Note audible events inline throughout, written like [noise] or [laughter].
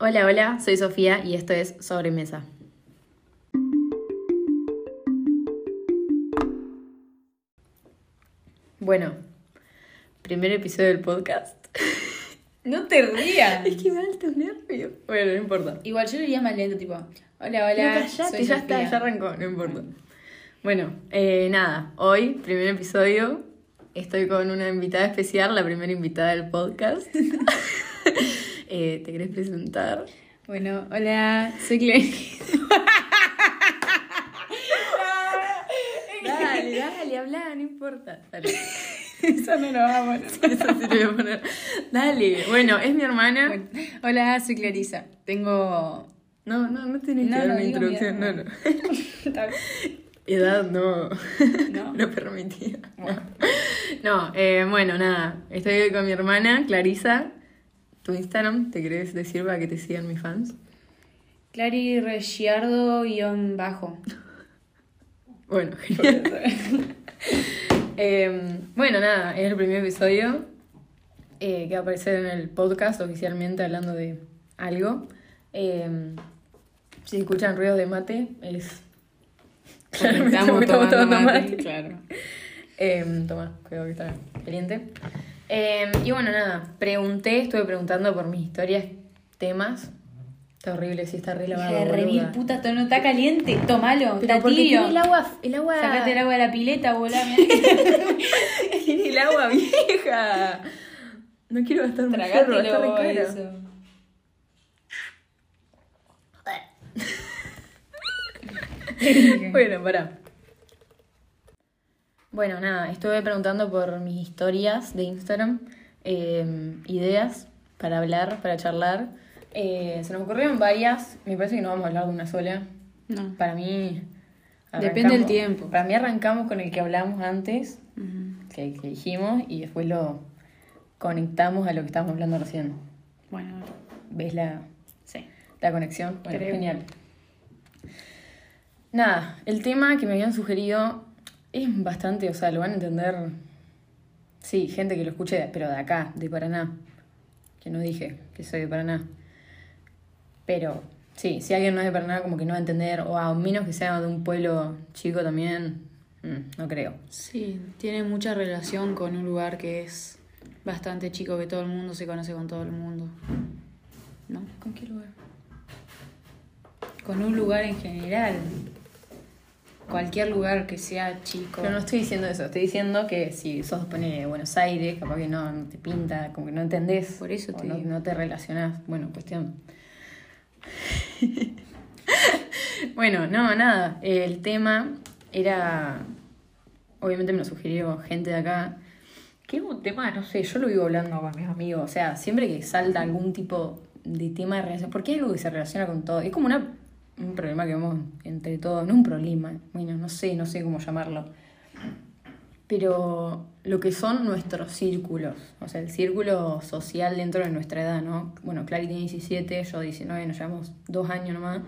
Hola, hola, soy Sofía y esto es Sobremesa. Bueno, primer episodio del podcast. [laughs] No te rías. [laughs] Es que me da estos nervios. Bueno, no importa. Igual yo lo diría más lento, tipo, hola, hola. callate, soy ya está, ya arrancó, no importa. Bueno, eh, nada, hoy, primer episodio, estoy con una invitada especial, la primera invitada del podcast. [laughs] Eh, ¿Te querés presentar? Bueno, hola, soy Clarice. [laughs] Dale, dale, habla, no importa. Dale. [laughs] Eso no lo vamos a hacer. [laughs] Eso sí lo voy a poner. Dale. Bueno, es mi hermana. Bueno, hola, soy Clarisa. Tengo. No, no, no tenés que No, dar no, una introducción. No, edad. no. Edad no. ¿No? No permitida. No, eh, bueno, nada. Estoy hoy con mi hermana, Clarisa. Tu Instagram, ¿te querés decir para que te sigan mis fans? Clary Reggiardo guion bajo. [laughs] Bueno. [laughs] Eh, bueno, nada, es el primer episodio eh, que va a aparecer en el podcast oficialmente hablando de algo. Eh, si escuchan ruidos de mate, es. Porque estamos porque tomando mate, claro. Eh, toma, cuidado que está caliente. Eh, y bueno, nada, pregunté, estuve preguntando por mis historias, temas. Está horrible, sí, está re lavado. Hija de re boluda. mil puta, esto no está caliente. Tómalo, Pero está porque tibio. tiene el agua, el agua. Sacate el agua de la pileta, volá. [laughs] Tiene el agua vieja. No quiero gastar un chorro, está re Tragatelo caro. eso. [laughs] Bueno, pará. Bueno, nada, estuve preguntando por mis historias de Instagram, eh, ideas para hablar, para charlar. Eh, se nos ocurrieron varias, me parece que no vamos a hablar de una sola. No. Para mí... Depende del tiempo. Para mí arrancamos con el que hablamos antes, que, que dijimos, y después lo conectamos a lo que estábamos hablando recién. Bueno, ¿Ves la, sí. la conexión? Bueno, Creo. genial. Nada, el tema que me habían sugerido es bastante, o sea, lo van a entender. Sí, gente que lo escuche, pero de acá, de Paraná. Que no dije que soy de Paraná. Pero sí, si alguien no es de Paraná, como que no va a entender, o a menos que sea de un pueblo chico también, mm, no creo. Sí, tiene mucha relación con un lugar que es bastante chico, que todo el mundo se conoce con todo el mundo. ¿No? ¿Con qué lugar? Con un lugar en general. Cualquier lugar que sea chico. Pero no estoy diciendo eso, estoy diciendo que si sos pone de Buenos Aires, capaz que no, no te pinta, como que no entendés. Por eso te no, digo. no te relacionás. Bueno, cuestión. [laughs] bueno, no, nada. El tema era. Obviamente me lo sugirió gente de acá. Que es un tema, no sé, yo lo vivo hablando con mis amigos. O sea, siempre que salta algún tipo de tema de relación, porque es algo que se relaciona con todo. Es como una, un problema que vemos entre todos, no un problema, bueno, no sé, no sé cómo llamarlo. Pero lo que son nuestros círculos, o sea, el círculo social dentro de nuestra edad, ¿no? Bueno, Clary tiene 17, yo 19, nos llevamos dos años nomás.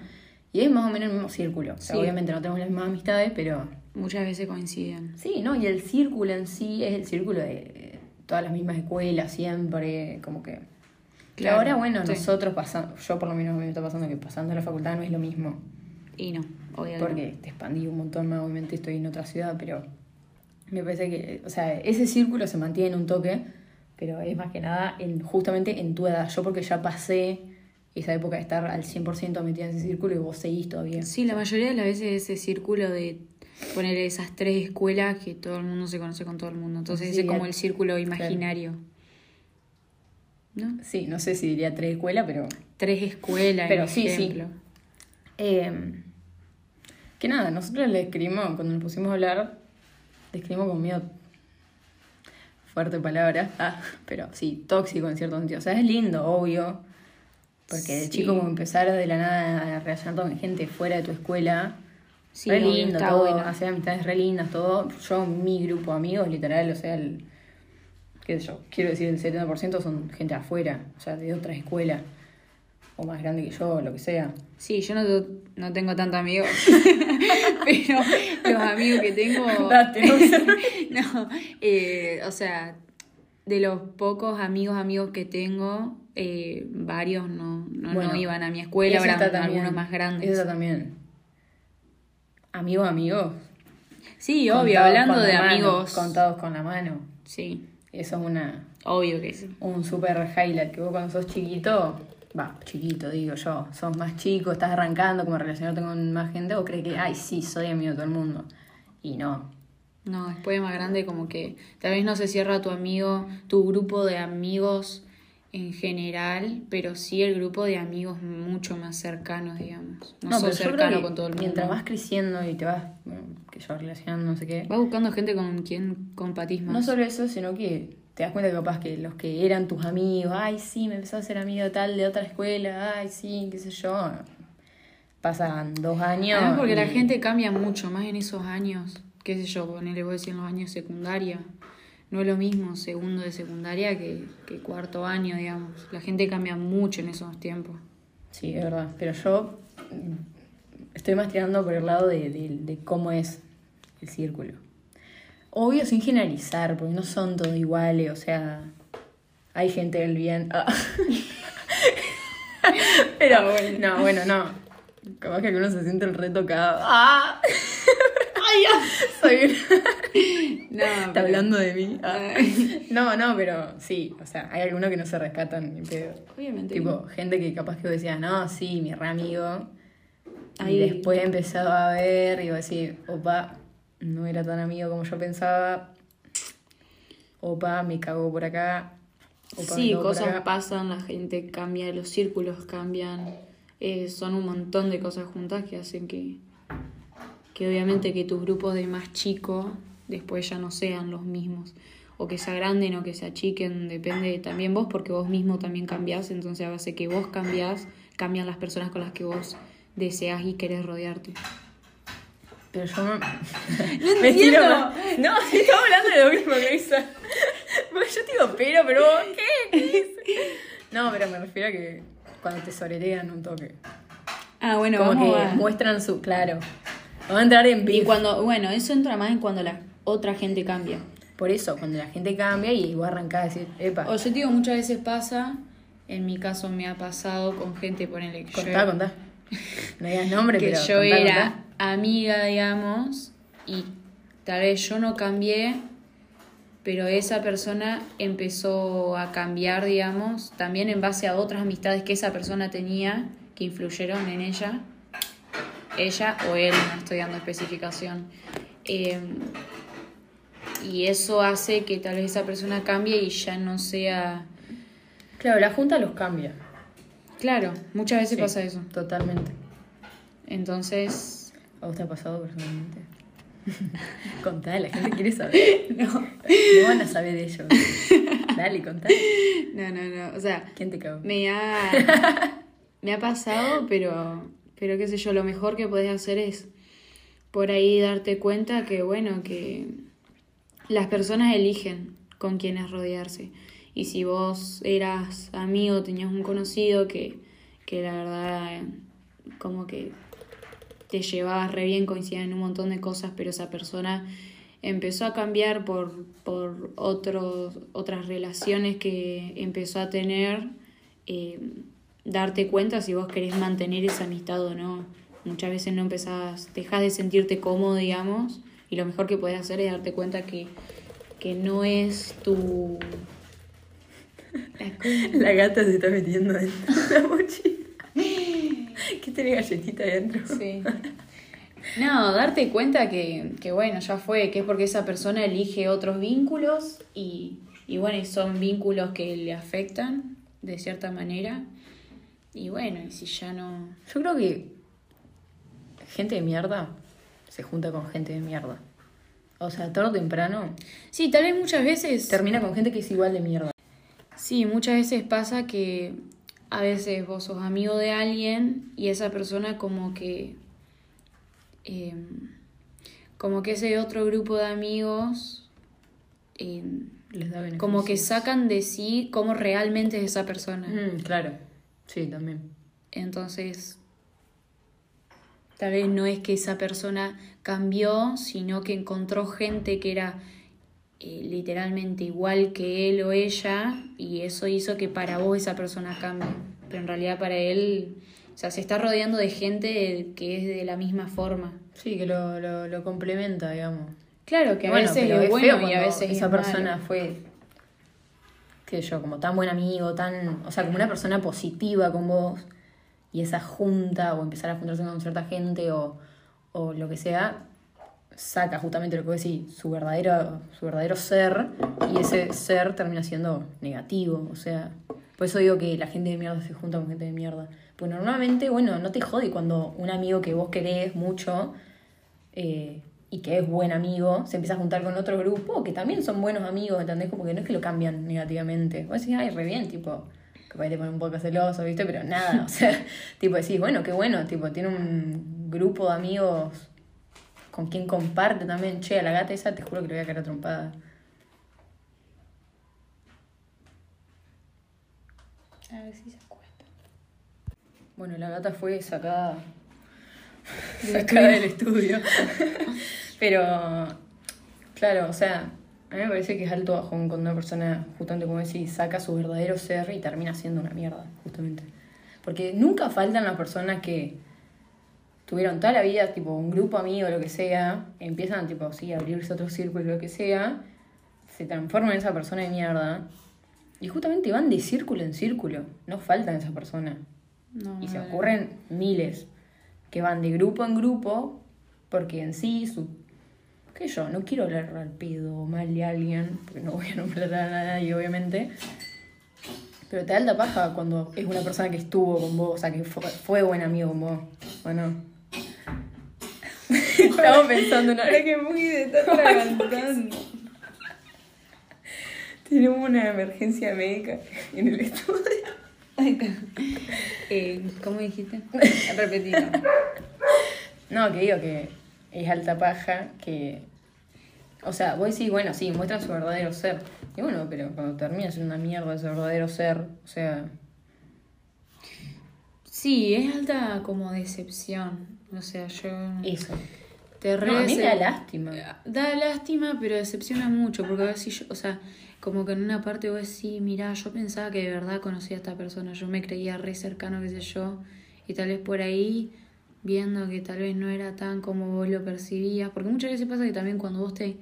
Y es más o menos el mismo círculo. O sea, Sí. obviamente no tenemos las mismas amistades, pero Muchas veces coinciden. Sí, ¿no? Y el círculo en sí es el círculo de todas las mismas escuelas, siempre, como que... Claro, ahora, bueno, sí. nosotros pasando, yo por lo menos me está pasando que pasando a la facultad no es lo mismo, Y no, obviamente. porque te expandí un montón más, obviamente estoy en otra ciudad, pero me parece que, o sea, ese círculo se mantiene en un toque, pero es más que nada en, justamente en tu edad. Yo porque ya pasé esa época de estar al 100% metida en ese círculo y vos seguís todavía. Sí, la mayoría de las veces ese círculo de poner esas tres escuelas que todo el mundo se conoce con todo el mundo. Entonces Sí, ese es como el- el círculo imaginario. ¿No? Sí, no sé si diría tres escuelas, pero... Tres escuelas, Pero sí, sí. Eh, que nada, nosotros le escribimos, cuando nos pusimos a hablar, le escribimos con miedo. Fuerte palabra, ah, pero sí, tóxico en cierto sentido. O sea, es lindo, obvio. Porque de Sí. chico, como empezar de la nada a relacionarte con gente fuera de tu escuela. Sí, re lindo, todo. bueno. Hacer amistades re lindas, todo. Yo, mi grupo de amigos, literal, o sea, el. Qué sé yo, quiero decir, el 70% son gente afuera, o sea, de otras escuelas. O más grande que yo, lo que sea. Sí, yo no, no tengo tantos amigos, [laughs] [laughs] pero los amigos que tengo... Date, [laughs] no eh, o sea, de los pocos amigos, amigos que tengo, eh, varios no, no, Bueno, no iban a mi escuela, también. algunos más grandes. Esa también. Amigos, amigos. Sí, obvio, Contados hablando de mano, amigos. contados con la mano. Sí, Eso es una, obvio que sí. un super highlight. Que vos cuando sos chiquito, va, chiquito digo yo, sos más chico, estás arrancando como relacionarte con más gente o crees que, ay, sí, soy amigo de todo el mundo. Y no. No, después de más grande como que tal vez no se cierra tu amigo, tu grupo de amigos en general, pero sí el grupo de amigos mucho más cercanos, digamos. No, creo cercano con todo el mundo. Mientras vas creciendo y te vas, bueno, que yo relacionando, no sé qué. Vas buscando gente con quien compatís más. No solo eso, sino que te das cuenta que capaz que los que eran tus amigos, ay, sí, me empezó a ser amigo tal de otra escuela, ay, sí, qué sé yo. Pasan dos años. Además porque la gente cambia mucho, más en esos años, qué sé yo, ponele, voy a decir en los años secundaria. No es lo mismo segundo de secundaria que, que cuarto año, digamos. La gente cambia mucho en esos tiempos. Sí, es verdad. Pero yo estoy más tirando por el lado de, de- de cómo es el círculo. Obvio sin generalizar, porque no son todos iguales, o sea, hay gente del bien. Ah. [laughs] Pero no, bueno, no. Capaz que alguno se siente el retocado. ¡Ah! Soy [laughs] No, Está pero- hablando de mí. Ah. [laughs] No, no, pero sí, o sea, hay algunos que no se rescatan ni pedo. Obviamente. Tipo, gente que capaz que decía, no, sí, mi re amigo. Ahí- Y después empezaba a ver y a decir, opa, no era tan amigo como yo pensaba. Opa, me cagó por acá. Opa, Sí, cosas acá. pasan, la gente cambia, los círculos cambian. eh, son un montón de cosas juntas que hacen que, que obviamente que tus grupos de más chico después ya no sean los mismos. O que se agranden o que se achiquen, depende también vos, porque vos mismo también cambiás. Entonces, a base que vos cambiás, cambian las personas con las que vos deseas y querés rodearte. Pero yo no. [laughs] entiendo. Me tiro más- No, estamos hablando de lo mismo, Grisa. [laughs] Yo te digo, pero, pero, ¿qué? ¿Qué? No, pero me refiero a que cuando te soretean un toque. Ah, bueno, Como vamos que a- muestran su. Claro. Vamos a entrar en Y beef. cuando, bueno, eso entra más en cuando la otra gente cambia. Por eso, cuando la gente cambia y vos arrancás a decir, epa, O yo te digo, muchas veces pasa, en mi caso me ha pasado con gente, ponele que contá, yo, contá. No digas nombre, que pero. yo contá, era contá. amiga, digamos, y tal vez yo no cambié, pero esa persona empezó a cambiar, digamos, también en base a otras amistades que esa persona tenía, que influyeron en ella, ella o él, no estoy dando especificación. Eh, y eso hace que tal vez esa persona cambie y ya no sea... Claro, la junta los cambia. Claro, muchas veces Sí, pasa eso. Totalmente. Entonces, ¿A vos te ha pasado personalmente? [laughs] contá, la gente quiere saber. [laughs] no, No van a saber de ellos. [laughs] Dale, contá. no, no, no. O sea, ¿Quién te cagó? me ha, me ha pasado, pero, pero qué sé yo, lo mejor que podés hacer es por ahí darte cuenta que, bueno, que las personas eligen con quiénes rodearse. Y si vos eras amigo, tenías un conocido que, que la verdad, como que te llevabas re bien, coincidían en un montón de cosas, pero esa persona empezó a cambiar por, por otros, otras relaciones que empezó a tener, eh, darte cuenta si vos querés mantener esa amistad o no. Muchas veces no empezás, dejas de sentirte cómodo, digamos, y lo mejor que puedes hacer es darte cuenta que, que no es tu... [laughs] La gata se está metiendo dentro de la mochila. ¿Qué tiene galletita adentro? Sí. No, darte cuenta que, que bueno, ya fue, que es porque esa persona elige otros vínculos y, y bueno, son vínculos que le afectan de cierta manera. Y bueno, y si ya no... Yo creo que gente de mierda se junta con gente de mierda. O sea, tarde o temprano Sí, tal vez muchas veces... termina con gente que es igual de mierda. Sí, muchas veces pasa que a veces vos sos amigo de alguien y esa persona como que... eh, como que ese otro grupo de amigos... eh, Les da beneficios. como que sacan de sí cómo realmente es esa persona. Mm, claro. Sí, también. Entonces, tal vez no es que esa persona cambió, sino que encontró gente que era eh, literalmente igual que él o ella y eso hizo que para vos esa persona cambie. Pero en realidad para él, o sea, se está rodeando de gente que es de la misma forma. Sí, que lo, lo, lo complementa, digamos. Claro, que a Bueno, veces es es bueno feo y a veces esa es persona malo. fue, qué yo, como tan buen amigo, tan, o sea, como una persona positiva con vos, y esa junta, o empezar a juntarse con cierta gente, o, o lo que sea, saca justamente lo que vos decís, su verdadero, su verdadero ser, y ese ser termina siendo negativo, o sea, por eso digo que la gente de mierda se junta con gente de mierda. Pues normalmente, bueno, no te jode cuando un amigo que vos querés mucho eh, y que es buen amigo, se empieza a juntar con otro grupo que también son buenos amigos, ¿entendés? Como que no es que lo cambian negativamente. Vos decís, ay, re bien, tipo, capaz te pone un poco celoso, ¿viste? Pero nada, o sea, [laughs] tipo decís, bueno, qué bueno, tipo, tiene un grupo de amigos con quien comparte también. Che, a la gata esa te juro que le voy a a trompada. A ver si se acuesta. Bueno, la gata fue sacada, sacada del estudio. [laughs] Pero, claro, o sea, a mí me parece que es alto bajón cuando una persona, justamente como decís, saca su verdadero ser y termina siendo una mierda, justamente. Porque nunca faltan las personas que tuvieron toda la vida, tipo, un grupo amigo, lo que sea, empiezan, tipo, sí, a abrirse otro círculo, lo que sea, se transforman en esa persona de mierda. Y justamente van de círculo en círculo. No faltan esas personas. No, Y se ocurren miles que van de grupo en grupo porque en sí su... qué yo, no quiero hablar al pedo o mal de alguien, porque no voy a nombrar a nadie obviamente. Pero te da alta paja cuando es una persona que estuvo con vos, o sea, que fue, fue buen amigo con vos, ¿o no? [laughs] Estamos pensando en Ahora que muy de estar levantando. Tenemos una emergencia médica en el estudio. [laughs] eh, ¿Cómo dijiste? [laughs] Repetilo. No, que digo que es alta paja, que. O sea, vos decís, bueno, sí, muestran su verdadero ser. Y bueno, pero cuando termina siendo una mierda ese verdadero ser, o sea. Sí, es alta como decepción. O sea, yo. Eso. Te No, a mí me da lástima. Da lástima, pero decepciona mucho, porque a ver si yo, o sea, como que en una parte vos decís, mirá, yo pensaba que de verdad conocía a esta persona, yo me creía re cercano, qué sé yo, y tal vez por ahí, viendo que tal vez no era tan como vos lo percibías, porque muchas veces pasa que también cuando vos te,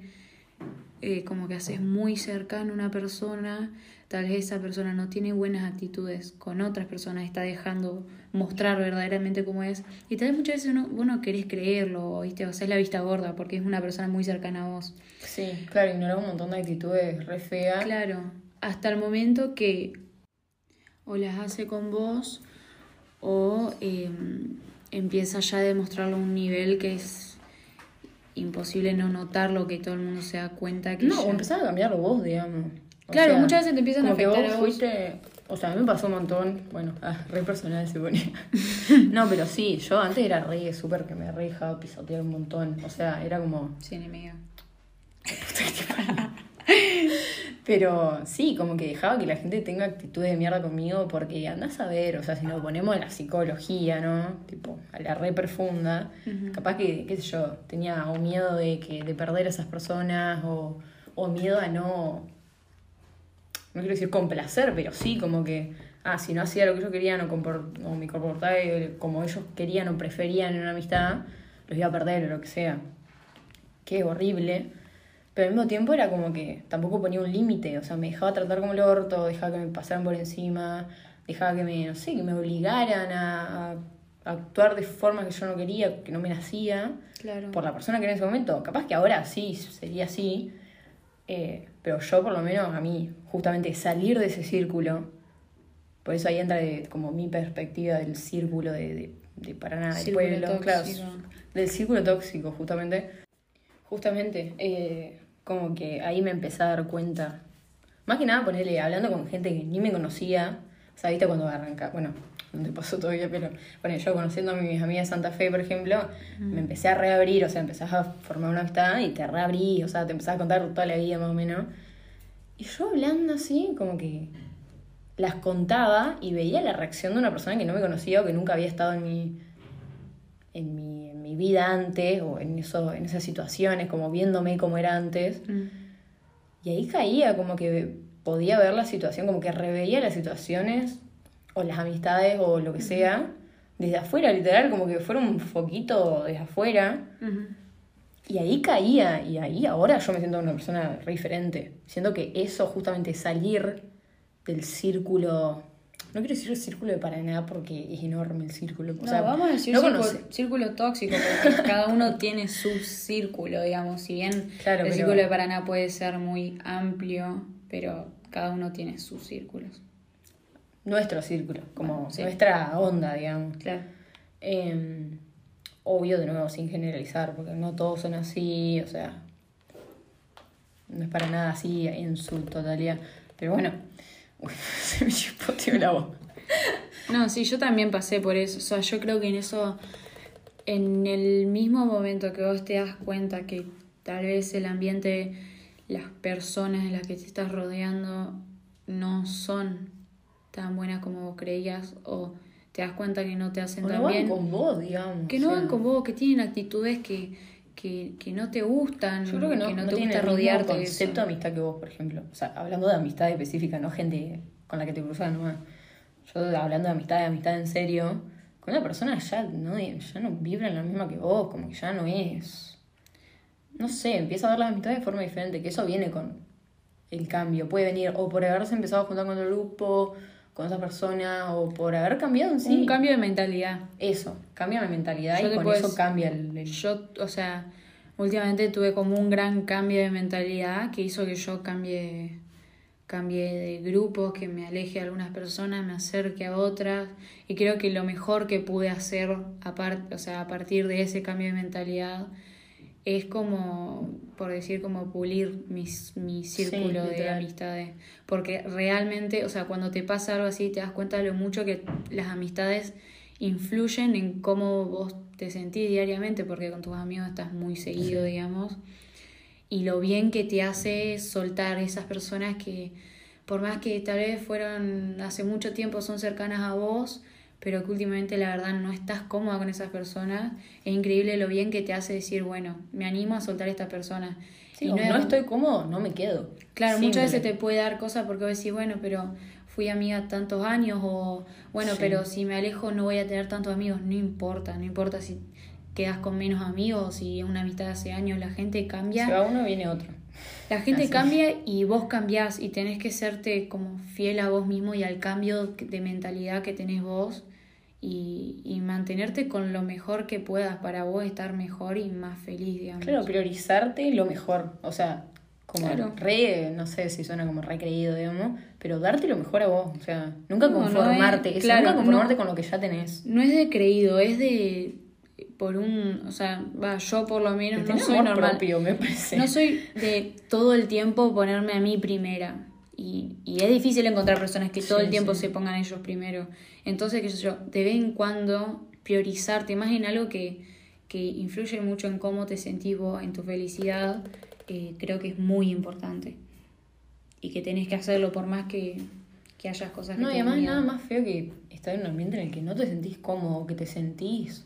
eh, como que haces muy cercano a una persona, tal vez esa persona no tiene buenas actitudes con otras personas, está dejando mostrar verdaderamente cómo es. Y tal vez muchas veces uno, vos no querés creerlo, ¿viste? O sea, es la vista gorda porque es una persona muy cercana a vos. Sí, claro, ignoró un montón de actitudes re feas. Claro, hasta el momento que o las hace con vos o eh, empieza ya a demostrarlo a un nivel que es imposible no notarlo, que todo el mundo se da cuenta que No, o ya- empezar a cambiarlo vos, digamos. Claro, sea, muchas veces te empiezan a que afectar vos a vos. fuiste. O sea, a mí me pasó un montón. Bueno, ah, re personal se ponía. [laughs] no, pero sí, yo antes era re súper que me re dejaba pisotear un montón. O sea, era como. Sí, enemiga. [laughs] Pero sí, como que dejaba que la gente tenga actitudes de mierda conmigo porque andás a ver, o sea, si nos ponemos a la psicología, ¿no? Tipo, a la re profunda, capaz que, qué sé yo, tenía o miedo de que de perder a esas personas o, o miedo a no, no quiero decir complacer, pero sí como que, ah, si no hacía lo que yo quería no o me comportaba como ellos querían o preferían en una amistad, los iba a perder o lo que sea. Es horrible. Pero al mismo tiempo era como que tampoco ponía un límite, o sea, me dejaba tratar como el orto, dejaba que me pasaran por encima, dejaba que me, no sé, que me obligaran a, a actuar de forma que yo no quería, que no me nacía, Claro. por la persona que era en ese momento. Capaz que ahora sí sería así, eh, pero yo por lo menos a mí, justamente salir de ese círculo, por eso ahí entra de- como mi perspectiva del círculo de, de, de Paraná, del pueblo, claro, del círculo tóxico, justamente. Justamente, eh, como que ahí me empecé a dar cuenta. Más que nada, ponerle, hablando con gente que ni me conocía. O sea, viste cuando arranca, bueno, no te pasó todavía, pero bueno, yo conociendo a mis amigas de Santa Fe, por ejemplo, me empecé a reabrir, o sea, empezás a formar una amistad y te reabrí, o sea, te empezás a contar toda la vida más o menos. Y yo hablando así, como que las contaba y veía la reacción de una persona que no me conocía o que nunca había estado en mi, en mi, en mi vida antes o en, eso, en esas situaciones, como viéndome como era antes. Mm. Y ahí caía, como que podía ver la situación, como que reveía las situaciones o las amistades o lo que sea desde afuera, literal, como que fuera un foquito desde afuera. Y ahí caía, y ahí ahora yo me siento una persona re diferente. Siento que eso, justamente salir del círculo. No quiero decir el círculo de Paraná porque es enorme el círculo. O No, sea, vamos a decir no círculo, tóxico, porque [laughs] cada uno tiene su círculo, digamos. Si bien Claro, el pero- círculo de Paraná puede ser muy amplio, pero cada uno tiene sus círculos. nuestro círculo, como Bueno, sí. nuestra onda, digamos. Claro. Eh, obvio, de nuevo, sin generalizar, porque no todos son así, o sea, no es para nada así en su totalidad. Pero bueno, [laughs] uy, se me chispoteó la voz. No, sí, yo también pasé por eso. O sea, yo creo que en eso, en el mismo momento que vos te das cuenta que tal vez el ambiente, las personas en las que te estás rodeando no son tan buenas como vos creías o te das cuenta que no te hacen O tan no van bien. con vos, digamos. Que o no sea, van con vos, que tienen actitudes que, que, que no te gustan, Yo creo que no, te no gusta rodearte de concepto de amistad que vos, por ejemplo. O sea, hablando de amistad específica, no gente con la que te cruzas nomás. Yo hablando de amistad, de amistad en serio, con una persona ya no, ya no vibra en la misma que vos, como que ya no es. No sé, empieza a ver las amistades de forma diferente, que eso viene con el cambio. Puede venir o por haberse empezado a juntar con otro grupo, con esa persona, o por haber cambiado en sí. Un cambio de mentalidad. Eso, cambia la mentalidad Yo y con eso cambia el, el- Yo, o sea, últimamente tuve como un gran cambio de mentalidad que hizo que yo cambie, cambie de grupos, que me aleje de algunas personas, me acerque a otras. Y creo que lo mejor que pude hacer o sea, a partir de ese cambio de mentalidad es como, por decir, como pulir mis, mi círculo de amistades. Porque realmente, o sea, cuando te pasa algo así, te das cuenta de lo mucho que las amistades influyen en cómo vos te sentís diariamente, porque con tus amigos estás muy seguido, digamos. Y lo bien que te hace soltar esas personas que, por más que tal vez fueron hace mucho tiempo, son cercanas a vos, pero que últimamente la verdad no estás cómoda con esas personas, es increíble lo bien que te hace decir, bueno, me animo a soltar a esta persona. Sí, Y no no, es- estoy cómodo, no me quedo. Claro, muchas veces te puede dar cosas porque vos decís, bueno, pero fui amiga tantos años o, bueno, Sí. pero si me alejo no voy a tener tantos amigos, no importa, no importa si quedas con menos amigos, si es una amistad de hace años, la gente cambia. Se va uno, viene otro. La gente Así. cambia y vos cambiás y tenés que serte como fiel a vos mismo y al cambio de mentalidad que tenés vos y, y mantenerte con lo mejor que puedas para vos estar mejor y más feliz, digamos. Claro, priorizarte lo mejor. O sea, como Claro. re, no sé si suena como re creído, digamos, pero darte lo mejor a vos. O sea, nunca No, no conformarte. es- eso, claro, nunca conformarte no. con lo que ya tenés. No es de creído, es de por un, o sea, va, yo por lo menos no soy normal. propio, me parece. No soy de todo el tiempo ponerme a mí primera. Y, y es difícil encontrar personas que todo Sí, el tiempo sí. se pongan ellos primero. Entonces, qué sé yo, de vez en cuando priorizarte más en algo que, que influye mucho en cómo te sentís vos, en tu felicidad, eh, creo que es muy importante. Y que tenés que hacerlo por más que, que hayas cosas que No, te y además miedo. nada más feo que estar en un ambiente en el que no te sentís cómodo, que te sentís,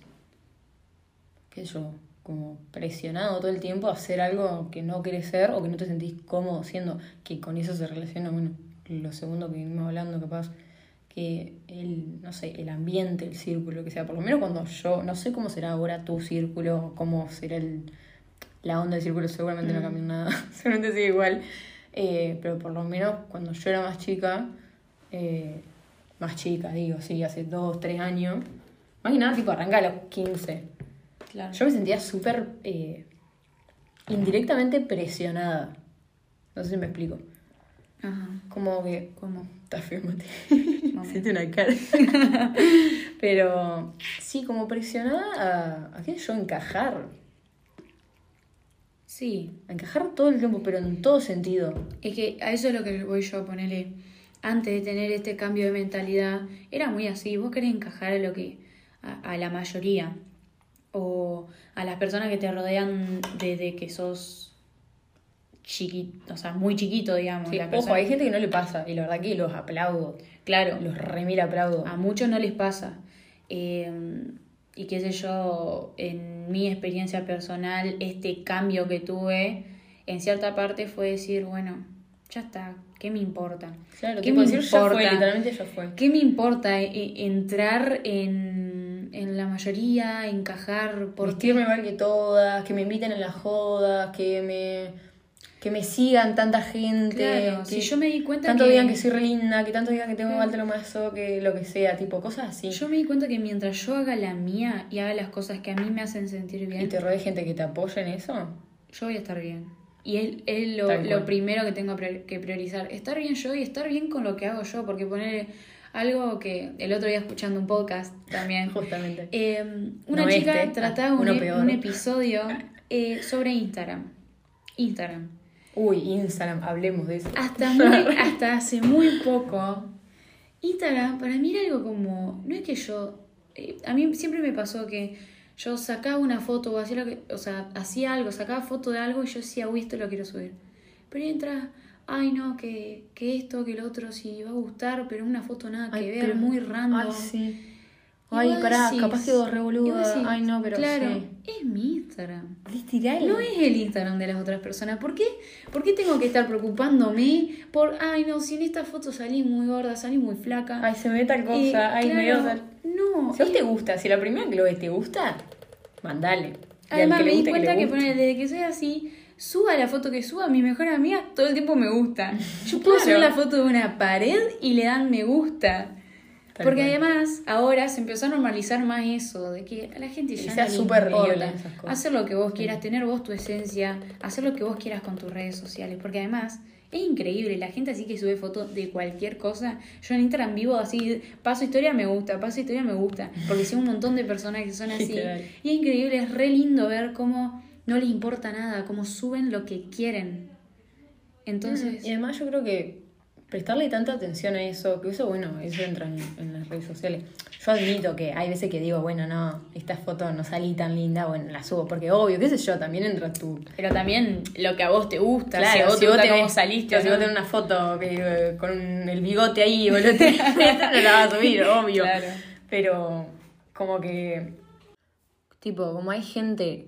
qué sé yo, como presionado todo el tiempo a hacer algo que no querés ser o que no te sentís cómodo siendo, que con eso se relaciona, bueno, lo segundo que venimos hablando capaz, que el, no sé, el ambiente, el círculo, que sea, por lo menos cuando yo, no sé cómo será ahora tu círculo, cómo será el, la onda del círculo, seguramente no Mm. cambió nada, [laughs] seguramente sigue igual, eh, pero por lo menos cuando yo era más chica, eh, más chica, digo, sí, hace dos, tres años, más que nada, tipo, arranca a los 15. Claro. Yo me sentía súper eh, indirectamente presionada. No sé si me explico. Ajá. Como que. ¿Cómo? Está feo, Mate. [laughs] Una cara. [laughs] Pero sí, como presionada a, a qué yo, encajar. Sí, A encajar todo el tiempo, pero en todo sentido. Es que a eso es lo que voy yo a ponerle. Antes de tener este cambio de mentalidad, era muy así. Vos querés encajar a lo que. a, a la mayoría. O a las personas que te rodean desde que sos chiquito, o sea, muy chiquito, digamos. Sí, la ojo, persona- hay gente que no le pasa, y la verdad que los aplaudo. Claro, Los remira aplaudo. a muchos no les pasa. Eh, y qué sé yo, en mi experiencia personal, este cambio que tuve en cierta parte fue decir, bueno, ya está, ¿qué me importa? Claro, ¿Qué me decir ya fue, importa? literalmente ya fue. ¿Qué me importa eh, entrar en, en la mayoría, encajar por Vestirme igual que todas, que me inviten a las jodas, que me que me sigan tanta gente. Claro, que si yo me di cuenta tanto que- digan que soy re linda, que tanto digan que tengo Claro. alto mazo, que lo que sea, tipo cosas así. Yo me di cuenta que mientras yo haga la mía y haga las cosas que a mí me hacen sentir y bien, te rodee gente que te apoya en eso. yo voy a estar bien. Y es, es lo, lo primero que tengo que priorizar. Estar bien yo y estar bien con lo que hago yo. Porque poner algo que el otro día escuchando un podcast también. [laughs] Justamente. eh, una No chica este, trataba ah, un, e- un episodio eh, sobre Instagram. Instagram. Uy, Instagram, hablemos de eso. Hasta, [laughs] muy- hasta hace muy poco, Instagram para mí era algo como, no es que yo, eh, a mí siempre me pasó que yo sacaba una foto o hacía, lo que, o sea, hacía algo, sacaba foto de algo y yo decía, uy, esto lo quiero subir. Pero entra, ay no, que, que esto, que lo otro, sí va a gustar, pero una foto nada que Ay, ver, pero- muy random. Ay, sí. Ay, pará, decís- capaz quedó re boluda. Ay, no, pero Claro, sí. es mi Instagram. No es el Instagram de las otras personas. ¿Por qué? ¿Por qué tengo que estar preocupándome por, ay, no, si en esta foto salí muy gorda, salí muy flaca? Ay, se me ve tal cosa. Eh, Ay, me veo claro, tal. No. Si a vos es- te gusta, si la primera que lo ves te gusta, mandale. Y Además, que me di cuenta que, poner, desde que soy así, suba la foto que suba, mi mejor amiga todo el tiempo me gusta. Yo puedo Claro. subir la foto de una pared y le dan me gusta. Tal Porque cual. además, ahora se empezó a normalizar más eso, de que a la gente Y ya sea no súper. Hacer lo que vos quieras, tener vos tu esencia, hacer lo que vos quieras con tus redes sociales. Porque además, es increíble, la gente así que sube fotos de cualquier cosa. Yo en Instagram vivo así, paso historia me gusta, paso historia me gusta. Porque sé un montón de personas que son [laughs] así. Y es increíble, es re lindo ver cómo no les importa nada, cómo suben lo que quieren. Entonces, Y además yo creo que prestarle tanta atención a eso, que eso, bueno, eso entra en, en las redes sociales. Yo admito que hay veces que digo, bueno, no, esta foto no salí tan linda, bueno, la subo, porque obvio, qué sé yo, también entra tu... pero también lo que a vos te gusta, Claro, si vos te gusta cómo saliste, si o vos no. tenés una foto que, eh, con el bigote ahí, boludo, [laughs] no la vas a subir, obvio. Claro. Pero como que, tipo, como hay gente,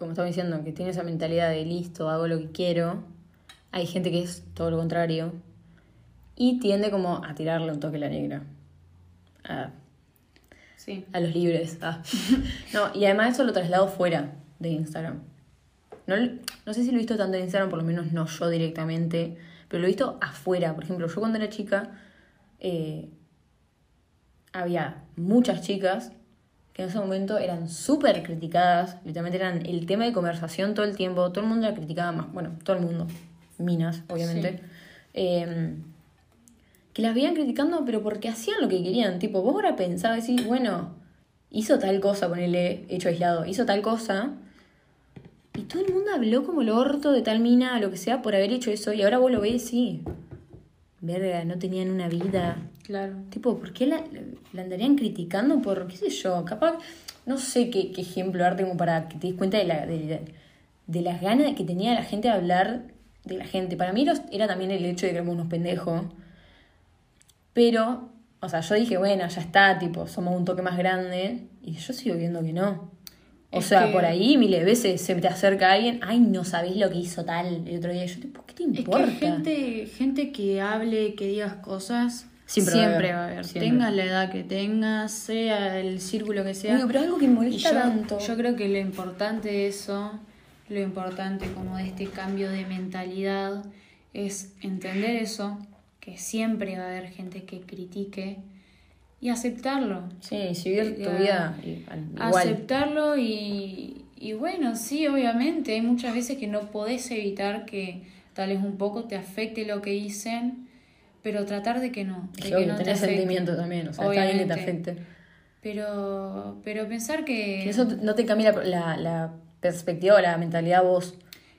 como estaba diciendo, que tiene esa mentalidad de listo, hago lo que quiero, hay gente que es todo lo contrario y tiende como a tirarle un toque a la negra. A, Sí. a los libres. ah. [laughs] No, y además eso lo traslado fuera de Instagram. No, no sé si lo he visto tanto en Instagram, por lo menos no yo directamente, pero lo he visto afuera. Por ejemplo, yo cuando era chica, eh, había muchas chicas que en ese momento eran súper criticadas, literalmente eran el tema de conversación todo el tiempo, todo el mundo la criticaba más, bueno, todo el mundo, minas, obviamente. Eh, que las veían criticando, pero porque hacían lo que querían. Tipo, vos ahora pensabas, decís, bueno, hizo tal cosa, ponele hecho aislado, hizo tal cosa. Y todo el mundo habló como el orto de tal mina, lo que sea, por haber hecho eso. Y ahora vos lo ves, sí. Verga, no tenían una vida. Claro. Tipo, ¿por qué la, la andarían criticando por, qué sé yo? Capaz, no sé qué, qué ejemplo darte como para que te des cuenta de, la, de, la- de las ganas que tenía la gente de hablar de la gente. Para mí los- era también el hecho de que éramos unos pendejos. Pero, o sea, yo dije, bueno, ya está, tipo, somos un toque más grande. Y yo sigo viendo que no. O Es sea, que- por ahí miles de veces se te acerca alguien, ay, no sabés lo que hizo tal el otro día. Yo, tipo, ¿qué te Es importa? que gente, gente que hable, que digas cosas, Siempre siempre, va a haber, siempre. Tengas la edad que tengas, sea el círculo que sea. Uy, pero algo que molesta yo, tanto. yo creo que lo importante de eso, lo importante como de este cambio de mentalidad, es entender eso, que siempre va a haber gente que critique y aceptarlo. Sí, si vivir tu vida igual. Aceptarlo y, y bueno, sí, obviamente, hay muchas veces que no podés evitar que tal vez un poco te afecte lo que dicen, pero tratar de que no. Es de que obvio, no te tenés afecte. sentimiento también, o sea, está bien que te afecte. Pero, pero pensar que... Que eso no te cambia la, la, la perspectiva o la mentalidad vos.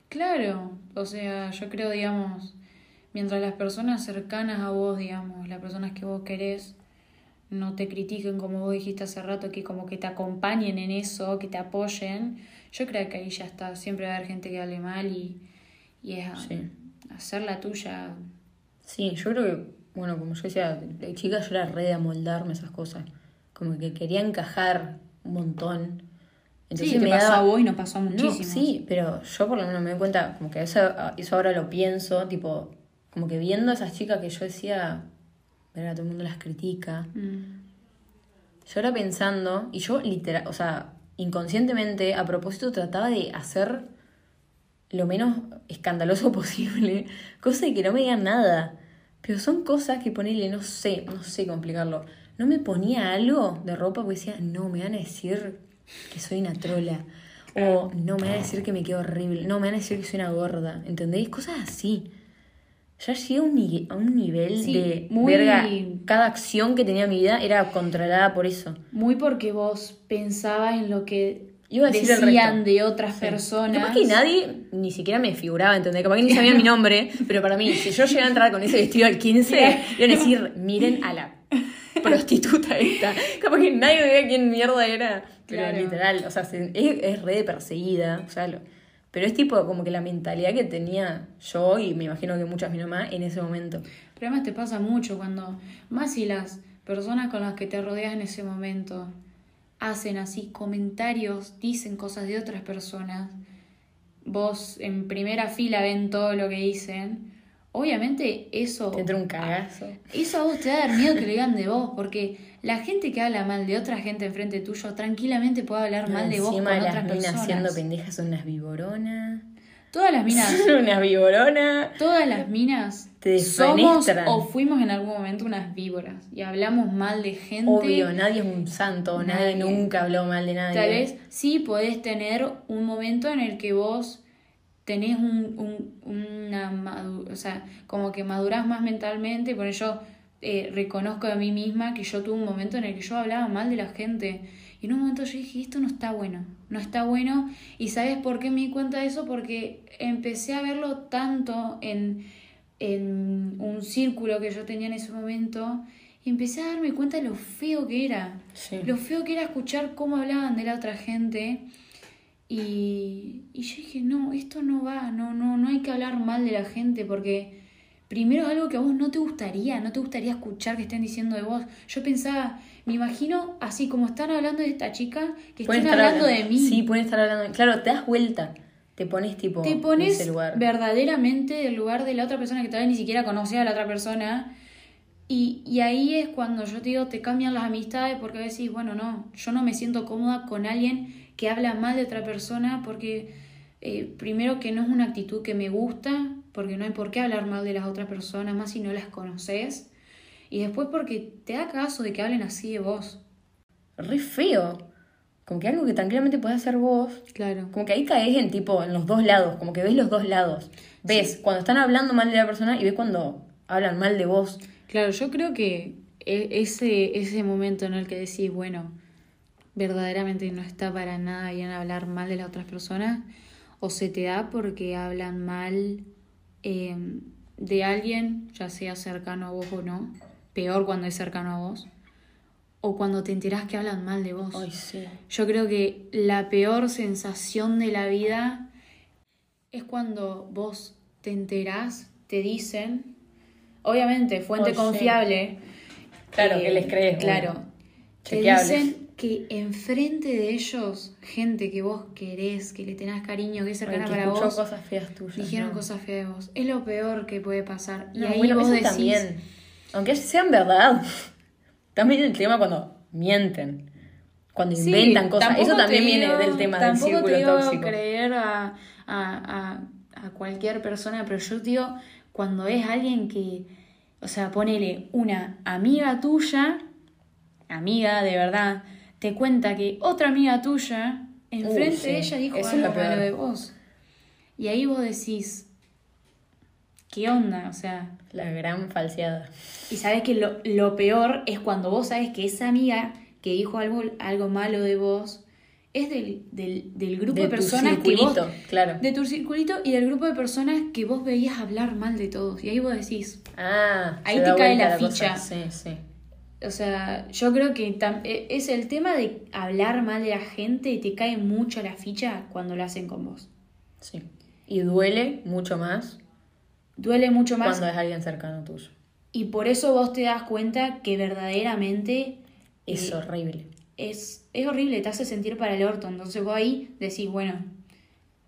Claro, o sea, yo creo, digamos, mientras las personas cercanas a vos, digamos, las personas que vos querés, no te critiquen como vos dijiste hace rato, que como que te acompañen en eso, que te apoyen, yo creo que ahí ya está, siempre va a haber gente que hable mal y, y es Sí. hacer la tuya. Sí, yo creo que, bueno, como yo decía, de chica yo era re de amoldarme esas cosas. Como que quería encajar un montón Entonces sí, te me pasó daba- a vos y nos pasó a No, sí, pero yo por lo menos me doy cuenta, como que eso, eso ahora lo pienso, tipo, como que viendo a esas chicas que yo decía, verá, todo el mundo las critica. Mm. Yo ahora pensando, y yo literal, o sea, inconscientemente, a propósito, trataba de hacer lo menos escandaloso [laughs] posible, cosa de que no me digan nada. Pero son cosas que ponerle, no sé, no sé cómo explicarlo. No me ponía algo de ropa porque decía, no, me van a decir que soy una trola. O no, me van a decir que me quedo horrible. No, me van a decir que soy una gorda. ¿Entendéis? Cosas así. Ya llegué a un, a un nivel Sí, de muy- verga. Cada acción que tenía en mi vida era controlada por eso. Muy porque vos pensabas en lo que Iba a decir el decían resto. de otras personas. Capaz que nadie ni siquiera me figuraba, ¿entendés? Capaz que ni sabía mi nombre, [laughs] pero para mí, si yo llegara a entrar con ese vestido al 15, iban a decir, miren a la prostituta esta. Capaz que nadie sabía quién mierda era. Pero Claro. literal, o sea, se- es, es re de perseguida, o sea, lo- pero es tipo como que la mentalidad que tenía yo y me imagino que muchas mi mamá en ese momento. Pero además te pasa mucho cuando, más si las personas con las que te rodeas en ese momento hacen así comentarios, dicen cosas de otras personas, vos en primera fila ven todo lo que dicen, obviamente eso, Te entra un cagazo. eso a vos te da miedo que le digan de vos, porque la gente que habla mal de otra gente enfrente tuyo tranquilamente puede hablar mal de vos con Encima las otras minas personas. siendo pendejas son unas viboronas. Todas las minas [laughs] Son unas viboronas. Todas las minas Te somos o fuimos en algún momento unas víboras y hablamos mal de gente. Obvio, nadie es un santo, nadie, Nadie. nunca habló mal de nadie. Tal vez sí podés tener un momento en el que vos tenés un, un- una o sea, como que madurás más mentalmente, por ello eh, reconozco de mí misma que yo tuve un momento en el que yo hablaba mal de la gente. Y en un momento yo dije, esto no está bueno, no está bueno. ¿Y sabes por qué me di cuenta de eso? Porque empecé a verlo tanto en, en un círculo que yo tenía en ese momento y empecé a darme cuenta de lo feo que era. Sí. Lo feo que era escuchar cómo hablaban de la otra gente. Y, y yo dije, no, esto no va, no, no, no hay que hablar mal de la gente porque primero es algo que a vos no te gustaría, no te gustaría escuchar que estén diciendo de vos. Yo pensaba, me imagino así como están hablando de esta chica, que Pueden estén hablando de mí. Sí, pueden estar hablando de Claro, te das vuelta. Te pones tipo te pones ese lugar. verdaderamente del lugar de la otra persona que tal vez ni siquiera conocía a la otra persona. Y, y ahí es cuando yo te digo, te cambian las amistades porque decís, bueno, no, yo no me siento cómoda con alguien que habla mal de otra persona porque eh, primero que no es una actitud que me gusta, porque no hay por qué hablar mal de las otras personas, más si no las conoces. Y después porque te da caso de que hablen así de vos. Re feo. Como que algo que tranquilamente podés hacer vos. Claro. Como que ahí caes en tipo, en los dos lados. Como que ves los dos lados. Ves cuando están hablando mal de la persona y ves cuando hablan mal de vos. Claro, yo creo que e- ese, ese momento en el que decís, bueno, verdaderamente no está para nada bien hablar mal de las otras personas, o se te da porque hablan mal eh, de alguien, ya sea cercano a vos o no, peor cuando es cercano a vos, o cuando te enterás que hablan mal de vos. Ay, sí. Yo creo que la peor sensación de la vida es cuando vos te enterás, te dicen, obviamente, fuente sí. confiable. Claro, que les crees, Claro. bueno. Te dicen que enfrente de ellos, gente que vos querés, que le tenés cariño, que es cercana Ay, que para vos, cosas feas tuyas. dijeron ¿no? cosas feas de vos. Es lo peor que puede pasar. Y ahí bueno, vos decís, también. Aunque sean verdad. [laughs] También el tema cuando mienten. Cuando Sí, inventan cosas. Eso también te viene del tema del te círculo digo tóxico. creer a, a, a, a cualquier persona, pero yo digo, cuando es alguien que, o sea, ponele una amiga tuya, amiga de verdad, te cuenta que otra amiga tuya, enfrente Uh, sí, de ella dijo algo malo de vos. Y ahí vos decís, ¿qué onda? O sea, La gran falseada. y sabes que lo, lo peor es cuando vos sabes que esa amiga que dijo algo, algo malo de vos es del, del, del grupo de, De tu personas que vos, circulito, claro. de tu circulito y del grupo de personas que vos veías hablar mal de todos. Y ahí vos decís, Ah, Ahí te cae la cosa. ficha. Sí, sí. o sea, yo creo que e- es el tema de hablar mal de la gente y te cae mucho la ficha cuando lo hacen con vos. sí. Y duele mucho más Duele mucho más cuando es alguien cercano tuyo. y por eso vos te das cuenta que verdaderamente Es eh, horrible. es, es horrible, te hace sentir para el orto. Entonces vos ahí decís, bueno,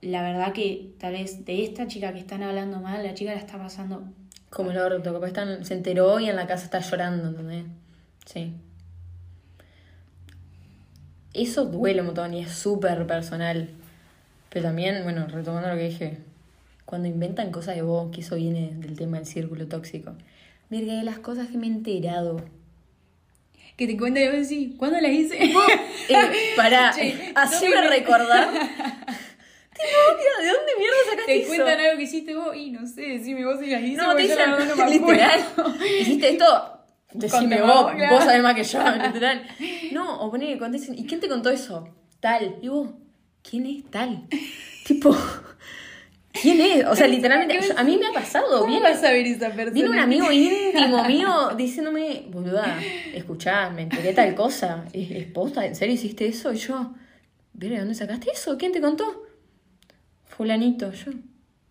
la verdad que tal vez de esta chica que están hablando mal, la chica la está pasando. Como el orto, capaz están, se enteró y en la casa está llorando, ¿entendés? Sí. Eso duele un montón y es súper personal. Pero también, bueno, retomando lo que dije, cuando inventan cosas de vos, que eso viene del tema del círculo tóxico. Mira, de las cosas que me he enterado. Que te cuenta y vos decís, ¿cuándo las hice? Eh, [laughs] para así no me- recordar. [laughs] Tipo, ¿de dónde mierda sacaste Te eso? cuentan algo que hiciste vos y no sé, decime vos si las hice. No, te dicen, no me literal, hiciste esto, decime vos, vos, claro. vos sabés más que yo, [laughs] literal. No, o poné, cuando dicen, ¿y quién te contó eso? Tal. Y vos, ¿quién es tal? tipo, ¿quién es? O sea, literalmente, yo- a mí me ha pasado, ¿Cómo viene, vas a ver esa persona? viene un amigo íntimo [laughs] mío diciéndome, boluda, escuchá, me enteré tal cosa, ¿es, es posta? ¿En serio hiciste eso? Y yo, ¿de dónde sacaste eso? ¿Quién te contó? Fulanito, yo.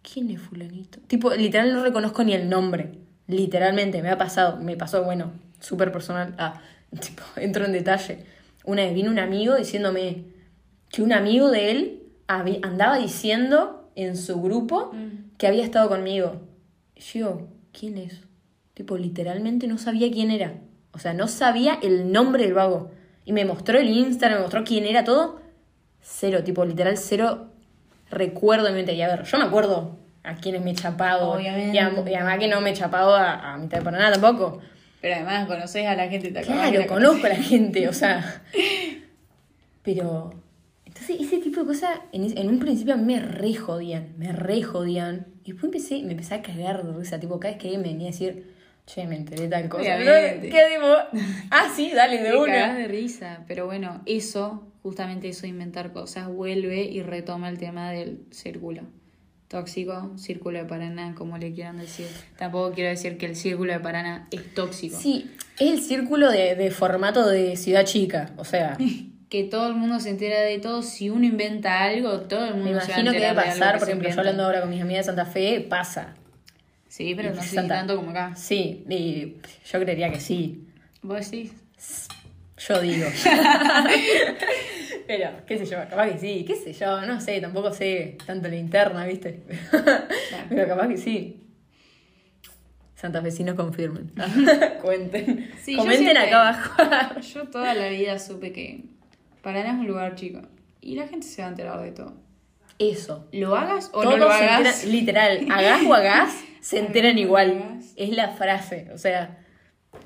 ¿Quién es fulanito? Tipo, literal no reconozco ni el nombre. Literalmente, me ha pasado. Me pasó, bueno, súper personal. Ah, [laughs] tipo, entro en detalle. Una vez vino un amigo diciéndome que un amigo de él andaba diciendo en su grupo Mm. que había estado conmigo. Yo, ¿quién es? Tipo, literalmente no sabía quién era. O sea, no sabía el nombre del vago. Y me mostró el Instagram, me mostró quién era todo. Cero, tipo, literal, cero recuerdo en mi mente. Y a ver, yo me acuerdo a quienes me he chapado. Obviamente. Y, a- y además que no me he chapado a, a mitad de Paraná tampoco. Pero además conoces a la gente, te Claro, la conozco a la gente, o sea. [laughs] Pero. Entonces, ese tipo de cosas, en, un principio a mí me re jodían, me re jodían. Y después empecé, me empecé a cagar de risa, tipo, cada vez que me venía a decir, che, me enteré tal cosa. Obviamente. ¿Qué digo? Ah, sí, dale, de Te una. de risa, pero bueno, eso, justamente eso de inventar cosas, vuelve y retoma el tema del círculo. Tóxico, círculo de Paraná, como le quieran decir. Tampoco quiero decir que el círculo de Paraná es tóxico. Sí, es el círculo de, de formato de ciudad chica, o sea. [laughs] Que todo el mundo se entera de todo. Si uno inventa algo, todo el mundo Me se va a imagino que debe de algo pasar, por ejemplo, yo hablando ahora con mis amigas de Santa Fe, pasa. Sí, pero no sé Santa- tanto como acá. Sí, y yo creería que sí. Vos decís. Yo digo. [laughs] Pero, qué sé yo, capaz que sí, qué sé yo, no sé, tampoco sé tanto la interna, ¿viste? Pero capaz que sí. Santafesinos confirmen. [laughs] [laughs] Cuenten. Sí, Comenten siempre- acá abajo. Yo toda la vida supe que Paraná es un lugar chico. Y la gente se va a enterar de todo. Eso. ¿Lo hagas o Todos no lo se hagas? literal, hagas o [laughs] hagas, se enteran igual. Es la frase, o sea,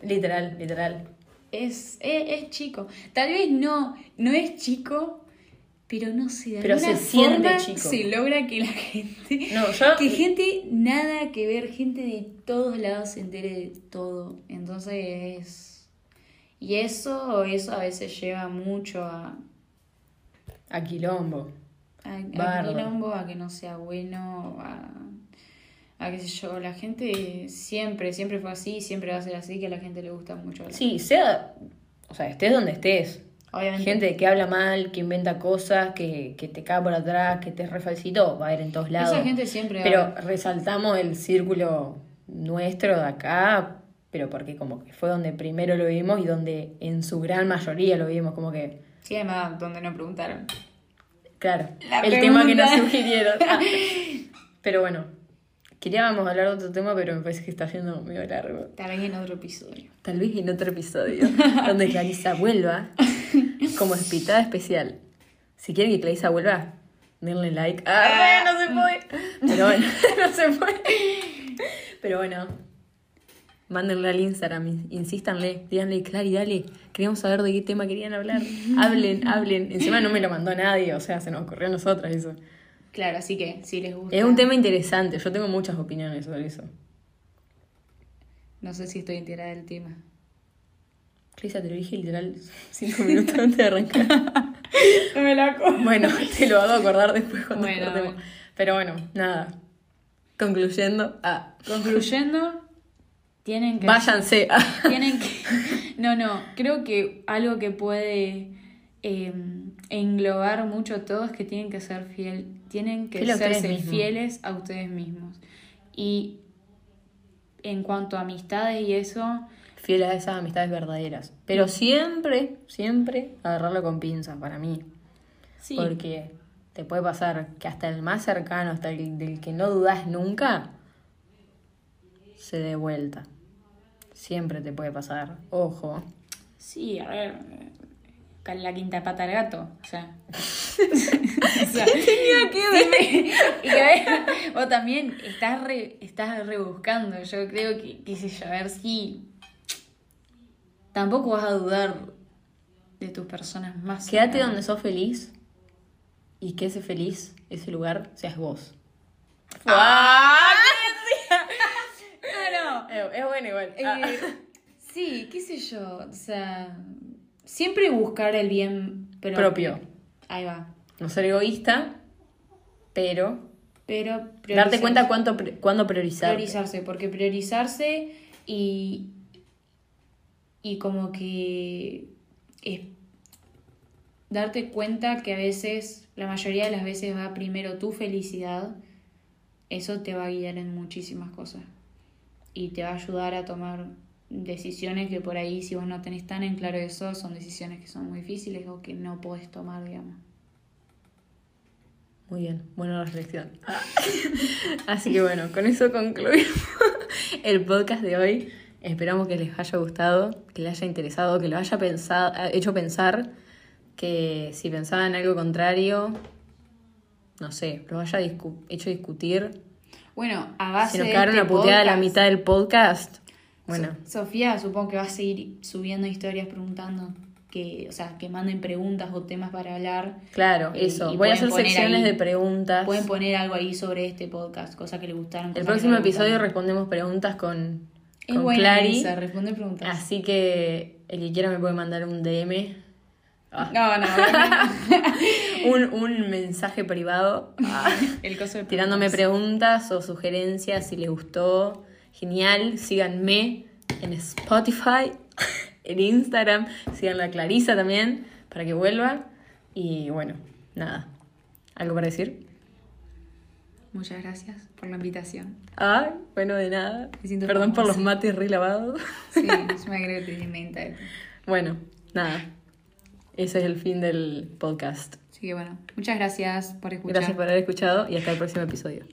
literal, literal. Es, es, es chico. Tal vez no, no es chico, pero no sé, de Pero se siente forma chico. se logra que la gente... No, yo- Que gente nada que ver, gente de todos lados se entere de todo. Entonces... Y eso, eso a veces lleva mucho a... A quilombo. A, quilombo, a que no sea bueno, a, a qué sé yo, la gente siempre, siempre fue así, siempre va a ser así, que a la gente le gusta mucho. Sí, sea, o sea, estés donde estés. Obviamente. Gente que habla mal, que inventa cosas, que, que te cae por atrás, que te es refalsito, va a haber en todos lados. Esa gente siempre Pero resaltamos el círculo nuestro de acá, pero porque como que fue donde primero lo vimos y donde en su gran mayoría lo vimos, como que, Sí, además, donde no preguntaron. claro, La el tema que nos [laughs] sugirieron. Ah, [laughs] pero bueno, queríamos hablar de otro tema, pero me parece que está yendo medio largo. Tal vez en otro episodio. Tal vez en otro episodio, [laughs] donde Clarisa vuelva como invitada especial. Si quieren que Clarisa vuelva, denle like. ¡Ah, no se puede! Pero bueno, no se puede. Pero bueno, mándenle al Instagram, in- insístanle, díganle, Clary, dale, queríamos saber de qué tema querían hablar. [laughs] Hablen, hablen. Encima no me lo mandó nadie, o sea, se nos ocurrió a nosotras eso. Claro, así que si les gusta. Es un tema interesante, yo tengo muchas opiniones sobre eso. No sé si estoy enterada del tema. Clarisa, te lo dije literal cinco minutos antes de arrancar. No [laughs] me la Bueno, te lo hago acordar después cuando Bueno, bueno. Pero bueno, nada. Concluyendo, ah, Concluyendo, tienen que. váyanse. [laughs] Tienen que. No, no. Creo que algo que puede eh, englobar mucho a todos es que tienen que ser fiel. Tienen que serse fieles a ustedes mismos. Y en cuanto a amistades y eso. fiel a esas amistades verdaderas. Pero siempre, siempre agarrarlo con pinzas para mí. Sí. Porque te puede pasar que hasta el más cercano, hasta el del que no dudas nunca, se dé vuelta. Siempre te puede pasar. Ojo. Sí, a ver. ca- La quinta pata al gato. O sea. [laughs] o sea tenía que ver? y a ver, vos también estás, re- estás rebuscando. Yo creo que, qué sé yo, a ver si. Tampoco vas a dudar de tus personas más. Quédate donde sos feliz y que ese feliz, ese lugar, seas vos. ¡Ah! Es, bueno igual. Eh, [laughs] sí, qué sé yo. O sea. Siempre buscar el bien propio. Propio. Ahí va. No ser egoísta, pero Pero darte cuenta cuánto, cuándo priorizar. Priorizarse, porque priorizarse y. Y como que. Es darte cuenta que a veces, la mayoría de las veces va primero tu felicidad, eso te va a guiar en muchísimas cosas. Y te va a ayudar a tomar decisiones que por ahí, si vos no tenés tan en claro eso, son decisiones que son muy difíciles o que no podés tomar, digamos. Muy bien, buena reflexión. [laughs] Así que bueno, con eso concluimos [laughs] el podcast de hoy. Esperamos que les haya gustado, que les haya interesado, que los haya pensado, hecho pensar, que si pensaban algo contrario, no sé, los haya hecho discutir. Bueno, a base Si nos de quedaron este a putear a la podcast- mitad del podcast, bueno, So- Sofía supongo que va a seguir subiendo historias preguntando que, o sea, que manden preguntas o temas para hablar. claro, Y- eso. Voy a hacer secciones ahí- de preguntas. Pueden poner algo ahí sobre este podcast, cosas que le gustaron. El próximo no episodio gustaron. respondemos preguntas con, es con buena Clary. esa, preguntas. Así que el que quiera me puede mandar un DM. Ah. No, no, [laughs] un, [laughs] un mensaje privado el coso de [laughs] tirándome preguntas. o sugerencias si les gustó. Genial, síganme en Spotify, [laughs] en Instagram, síganla a Clarisa también para que vuelva. Y bueno, nada. ¿Algo para decir? Muchas gracias por la invitación. Ay, bueno, de nada. Me Perdón por los mates re lavados. Sí, es una gran tremenda. Bueno, nada. Ese es el fin del podcast. Así que bueno, muchas gracias por escuchar. Gracias por haber escuchado y hasta el próximo episodio.